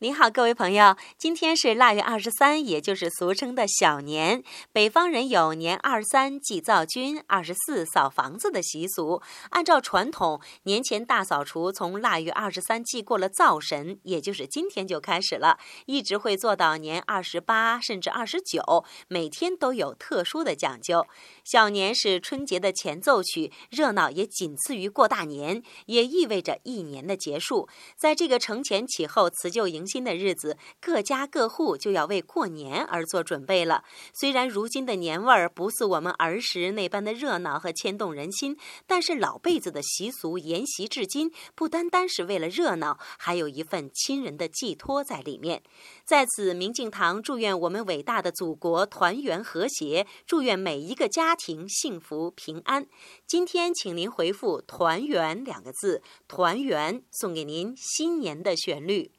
您好，各位朋友，今天是腊月二十三，也就是俗称的小年。北方人有年二十三祭灶君、二十四扫房子的习俗。按照传统，年前大扫除从腊月二十三祭过了灶神，也就是今天就开始了，一直会做到年二十八甚至二十九，每天都有特殊的讲究。小年是春节的前奏曲，热闹也仅次于过大年，也意味着一年的结束。在这个承前启后、辞旧迎新的日子，各家各户就要为过年而做准备了。虽然如今的年味儿不似我们儿时那般的热闹和牵动人心，但是老辈子的习俗沿袭至今，不单单是为了热闹，还有一份亲人的寄托在里面。在此，明镜堂祝愿我们伟大的祖国团圆和谐，祝愿每一个家庭幸福平安。今天，请您回复“团圆”两个字，团圆送给您新年的旋律。